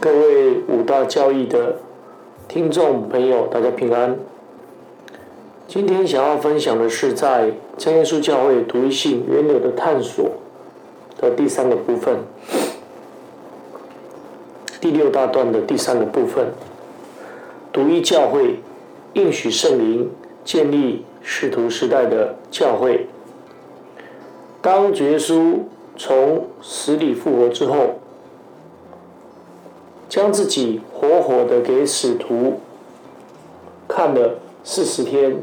各位五大教义的听众朋友，大家平安。今天想要分享的是在真耶稣教会独一性源流的探索的第三个部分，第六大段的第三个部分，独一教会应许圣灵建立使徒时代的教会。当主耶稣从死里复活之后。将自己活活的给使徒看了四十天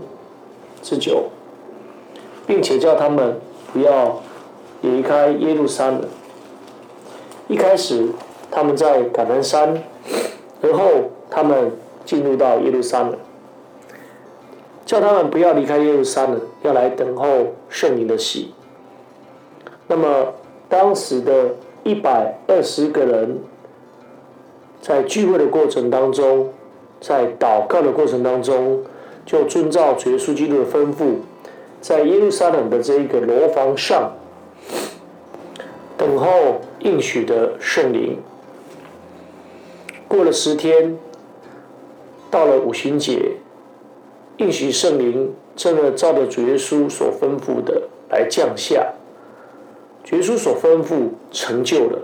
之久，并且叫他们不要离开耶路撒冷。一开始他们在橄榄山，而后他们进入到耶路撒冷，叫他们不要离开耶路撒冷，要来等候圣灵的喜。那么当时的一百二十个人。在聚会的过程当中，在祷告的过程当中，就遵照主耶稣基督的吩咐，在耶路撒冷的这一个楼房上，等候应许的圣灵。过了十天，到了五旬节，应许圣灵真的照着主耶稣所吩咐的来降下，主耶稣所吩咐成就了，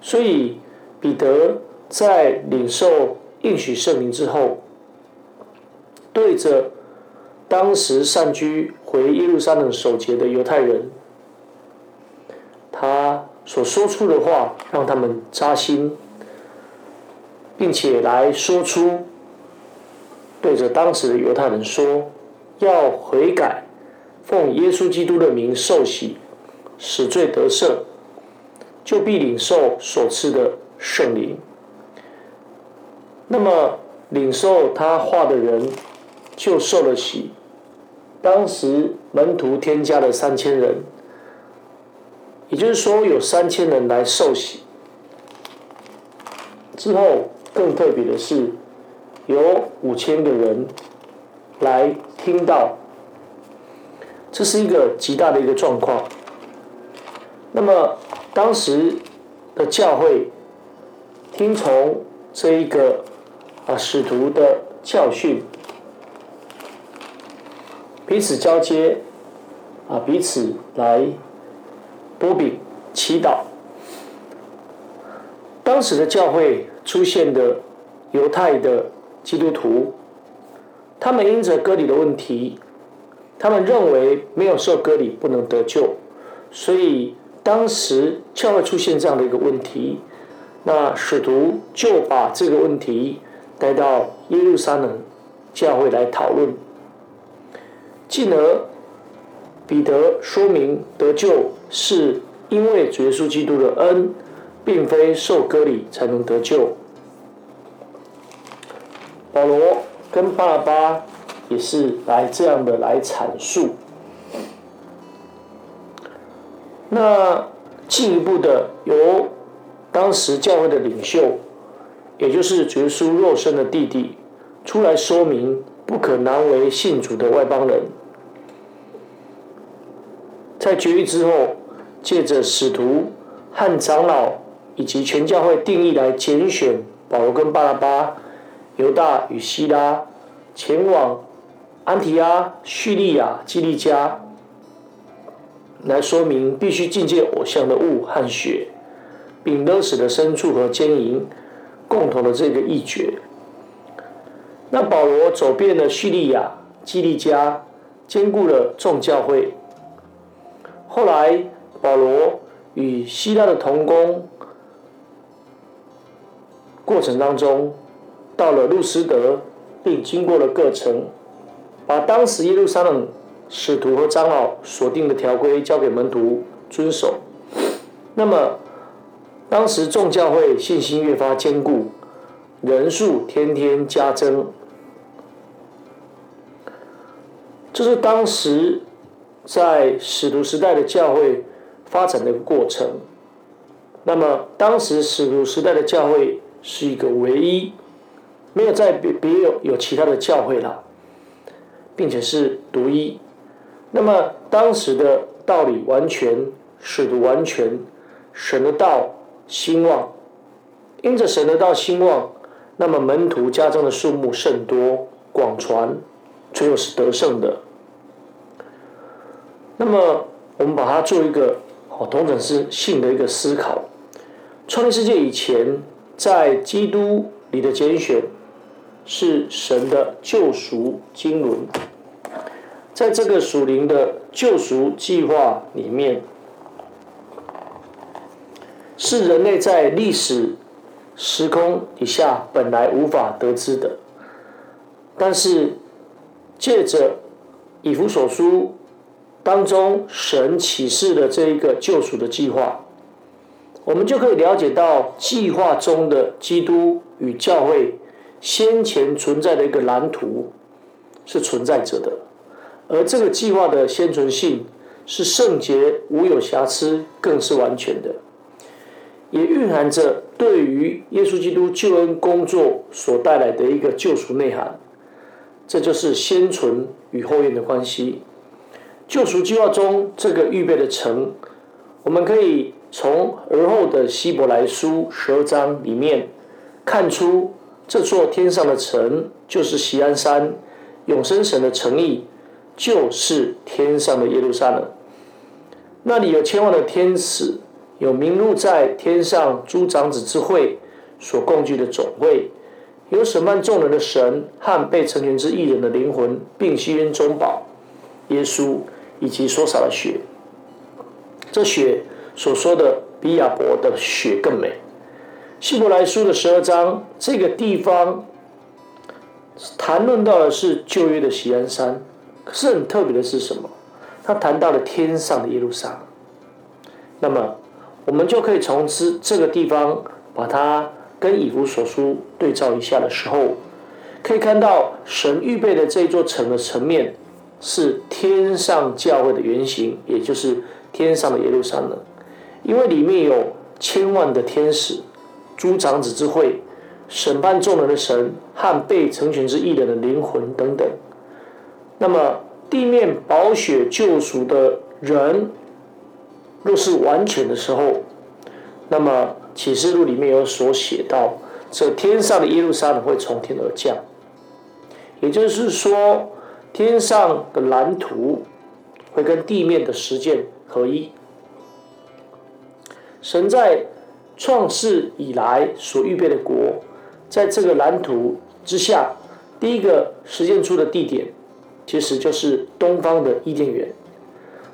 所以彼得。在领受应许圣灵之后，对着当时散居回耶路撒冷守节的犹太人，他所说出的话让他们扎心，并且来说出对着当时的犹太人说：要悔改，奉耶稣基督的名受洗，使罪得赦，就必领受所赐的圣灵。那么领受他话的人就受了洗。当时门徒添加了三千人，也就是说有三千人来受洗。之后更特别的是，有五千个人来听到，这是一个极大的一个状况。那么当时的教会听从这一个。啊，使徒的教训，彼此交接，啊，彼此来波比祈祷。当时的教会出现的犹太的基督徒，他们因着割礼的问题，他们认为没有受割礼不能得救，所以当时教会出现这样的一个问题，那使徒就把这个问题。带到耶路撒冷教会来讨论，进而彼得说明得救是因为主耶稣基督的恩，并非受割礼才能得救。保罗跟巴拉巴也是来这样的来阐述。那进一步的由当时教会的领袖。也就是绝书肉身的弟弟，出来说明不可难为信主的外邦人。在绝育之后，借着使徒和长老以及全教会定义来拣选保罗跟巴拉巴、犹大与希拉，前往安提阿、叙利亚、基利加，来说明必须境界偶像的物和血，并勒死的牲畜和奸淫。共同的这个意诀。那保罗走遍了叙利亚、基利加，兼顾了众教会。后来保罗与希腊的同工过程当中，到了路斯德，并经过了各城，把当时耶路撒冷使徒和长老所定的条规交给门徒遵守。那么。当时众教会信心越发坚固，人数天天加增。这是当时在使徒时代的教会发展的过程。那么，当时使徒时代的教会是一个唯一，没有再别别有有其他的教会了，并且是独一。那么，当时的道理完全，使徒完全，神的道。兴旺，因着神的道兴旺，那么门徒加增的数目甚多，广传，最后是得胜的。那么我们把它做一个哦，同等是性的一个思考。创立世界以前，在基督里的拣选是神的救赎经纶，在这个属灵的救赎计划里面，是人类在历史时空以下本来无法得知的，但是借着以弗所书当中神启示的这一个救赎的计划。我们就可以了解到计划中的基督与教会先前存在的一个蓝图是存在着的，而这个计划的先存性是圣洁、无有瑕疵，更是完全的，也蕴含着对于耶稣基督救恩工作所带来的一个救赎内涵。这就是先存与后验的关系。救赎计划中这个预备的城，我们可以。从而后的希伯来书十二章里面看出，这座天上的城就是锡安山，永生神的诚意就是天上的耶路撒冷。那里有千万的天使，有名录在天上诸长子之会所共聚的总会，有审判众人的神和被成全之一人的灵魂，并吸烟中宝耶稣以及所洒的血。这血。所说的比亚伯的血更美。希伯来书的十二章这个地方谈论到的是旧约的锡安山，可是很特别的是什么？他谈到了天上的耶路撒。那么我们就可以从这这个地方把它跟以弗所书对照一下的时候，可以看到神预备的这座城的层面是天上教会的原型，也就是天上的耶路撒冷。因为里面有千万的天使、诸长子之会、审判众人的神和被成全之义人的灵魂等等。那么地面宝血救赎的人，若是完全的时候，那么启示录里面有所写到，这天上的耶路撒冷会从天而降，也就是说，天上的蓝图会跟地面的实践合一。神在创世以来所预备的国，在这个蓝图之下，第一个实践出的地点，其实就是东方的伊甸园。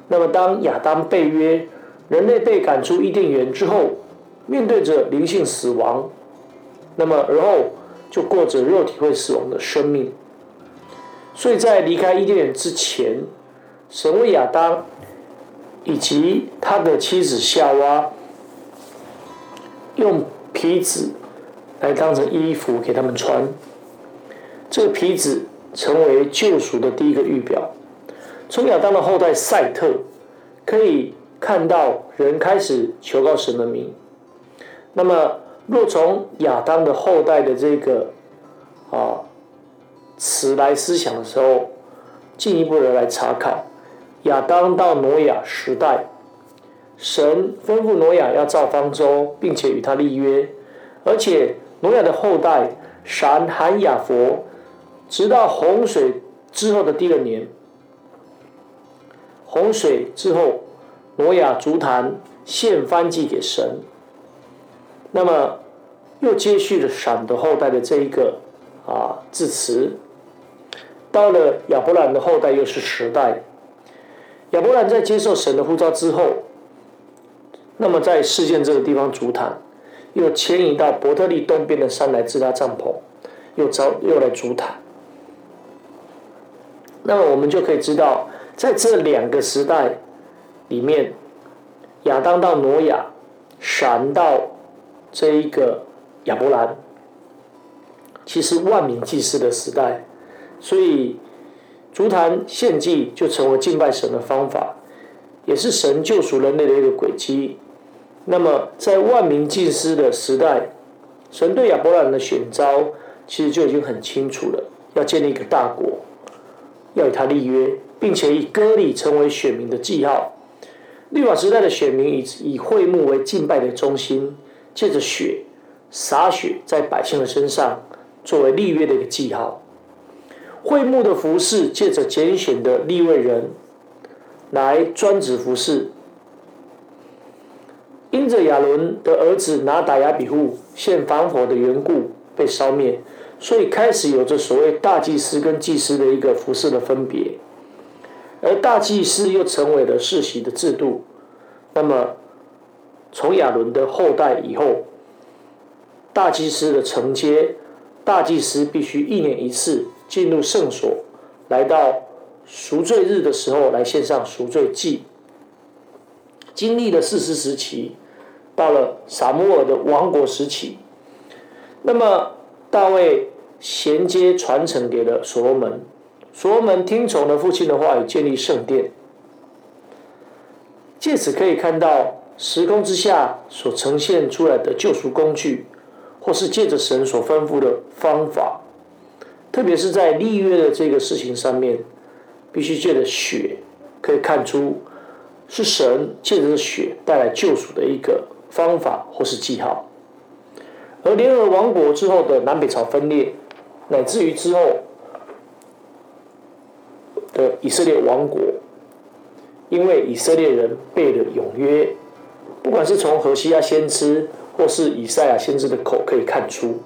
那么，当亚当被约，人类被赶出伊甸园之后，面对着灵性死亡，那么而后就过着肉体会死亡的生命。所以在离开伊甸园之前，神为亚当以及他的妻子夏娃。用皮子来当成衣服给他们穿，这个皮子成为救赎的第一个预表。从亚当的后代赛特可以看到人开始求告神的名。那么，若从亚当的后代的这个啊词来思想的时候，进一步的来查看亚当到挪亚时代。神吩咐挪亚要造方舟，并且与他立约，而且挪亚的后代闪、含、雅佛，直到洪水之后的第二年，洪水之后，挪亚足坛献翻祭给神。那么又接续了闪的后代的这一个啊字词，到了亚伯兰的后代又是十代，亚伯兰在接受神的呼召之后。那么在事件这个地方足坛，又迁移到伯特利东边的山来支搭帐篷，又招又来足坛。那么我们就可以知道，在这两个时代里面，亚当到挪亚，闪到这一个亚伯兰，其实万民祭祀的时代，所以足坛献祭就成为敬拜神的方法，也是神救赎人类的一个轨迹。那么，在万民祭司的时代，神对亚伯兰的选召其实就已经很清楚了，要建立一个大国，要与他立约，并且以割礼成为选民的记号。律法时代的选民以以会幕为敬拜的中心，借着血洒血在百姓的身上，作为立约的一个记号。会幕的服饰借着拣选的立位人来专职服侍。因着亚伦的儿子拿达亚比户献防火的缘故被烧灭，所以开始有着所谓大祭司跟祭司的一个服饰的分别，而大祭司又成为了世袭的制度。那么，从亚伦的后代以后，大祭司的承接，大祭司必须一年一次进入圣所，来到赎罪日的时候来献上赎罪祭。经历了四十时期。到了撒母耳的王国时期，那么大卫衔接传承给了所罗门，所罗门听从了父亲的话语，建立圣殿。借此可以看到时空之下所呈现出来的救赎工具，或是借着神所吩咐的方法，特别是在立约的这个事情上面，必须借着血，可以看出是神借着血带来救赎的一个。方法或是记号，而联合王国之后的南北朝分裂，乃至于之后以色列王国，因为以色列人背了永约，不管是从何西亚先知或是以赛亚先知的口可以看出，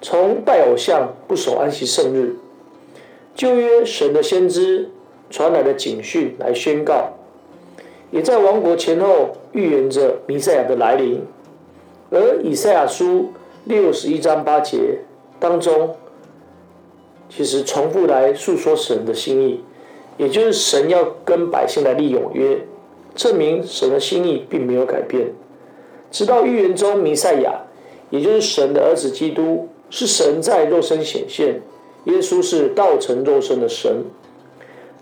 从拜偶像不守安息圣日，旧约神的先知传来的警讯来宣告。也在王国前后预言着弥赛亚的来临，而以赛亚书六十一章八节当中，其实重复来诉说神的心意，也就是神要跟百姓来立永约，证明神的心意并没有改变。直到预言中弥赛亚，也就是神的儿子基督，是神在肉身显现，耶稣是道成肉身的神，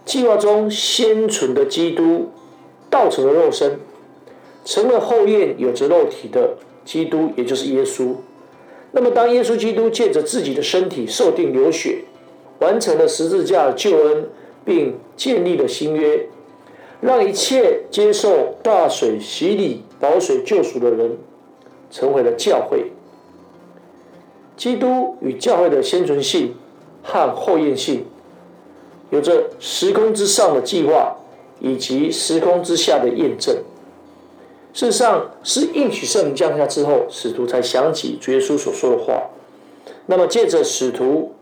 计划中先存的基督。道成了肉身，成了后验有着肉体的基督，也就是耶稣。那么，当耶稣基督借着自己的身体受定流血，完成了十字架的救恩，并建立了新约，让一切接受大水洗礼、保水救赎的人，成为了教会。基督与教会的先存性和后验性，有着时空之上的计划。以及时空之下的验证，事实上是应许圣降下之后，使徒才想起主耶稣所说的话。那么借着使徒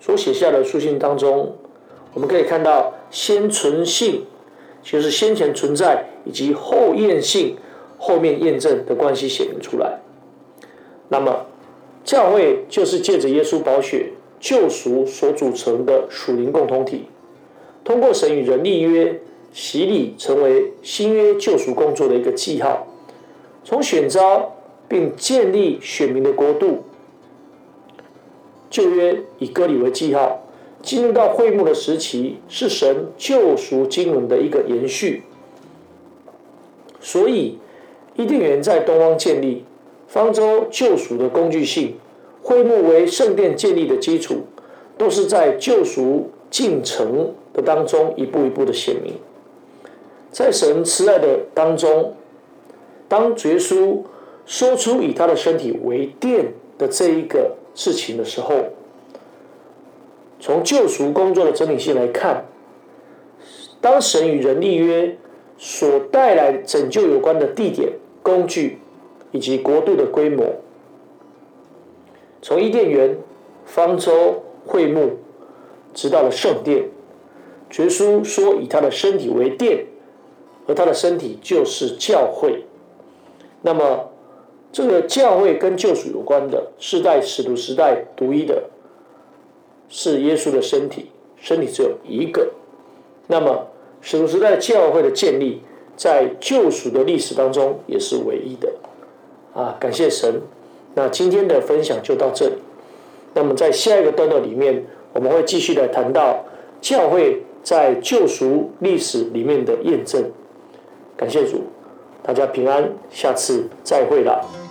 所写下的书信当中，我们可以看到先存性就是先前存在，以及后验性后面验证的关系显明出来。那么教会就是借着耶稣宝血救赎所组成的属灵共同体，通过神与人立约。洗礼成为新约救赎工作的一个记号，从选召并建立选民的国度，旧约以割礼为记号，进入到会幕的时期，是神救赎经文的一个延续。所以，伊甸园在东方建立，方舟救赎的工具性，会幕为圣殿建立的基础，都是在救赎进程的当中一步一步的显明。在神慈爱的当中，当耶稣说出以他的身体为殿的这一个事情的时候，从救赎工作的整体性来看，当神与人立约所带来拯救有关的地点、工具以及国度的规模，从伊甸园、方舟、会幕，直到了圣殿，耶稣说以他的身体为殿。而他的身体就是教会，那么这个教会跟救赎有关的，是在使徒时代独一的，是耶稣的身体，身体只有一个。那么使徒时代教会的建立，在救赎的历史当中也是唯一的。啊，感谢神。那今天的分享就到这里。那么在下一个段落里面，我们会继续的谈到教会在救赎历史里面的验证。感谢主，大家平安，下次再会了。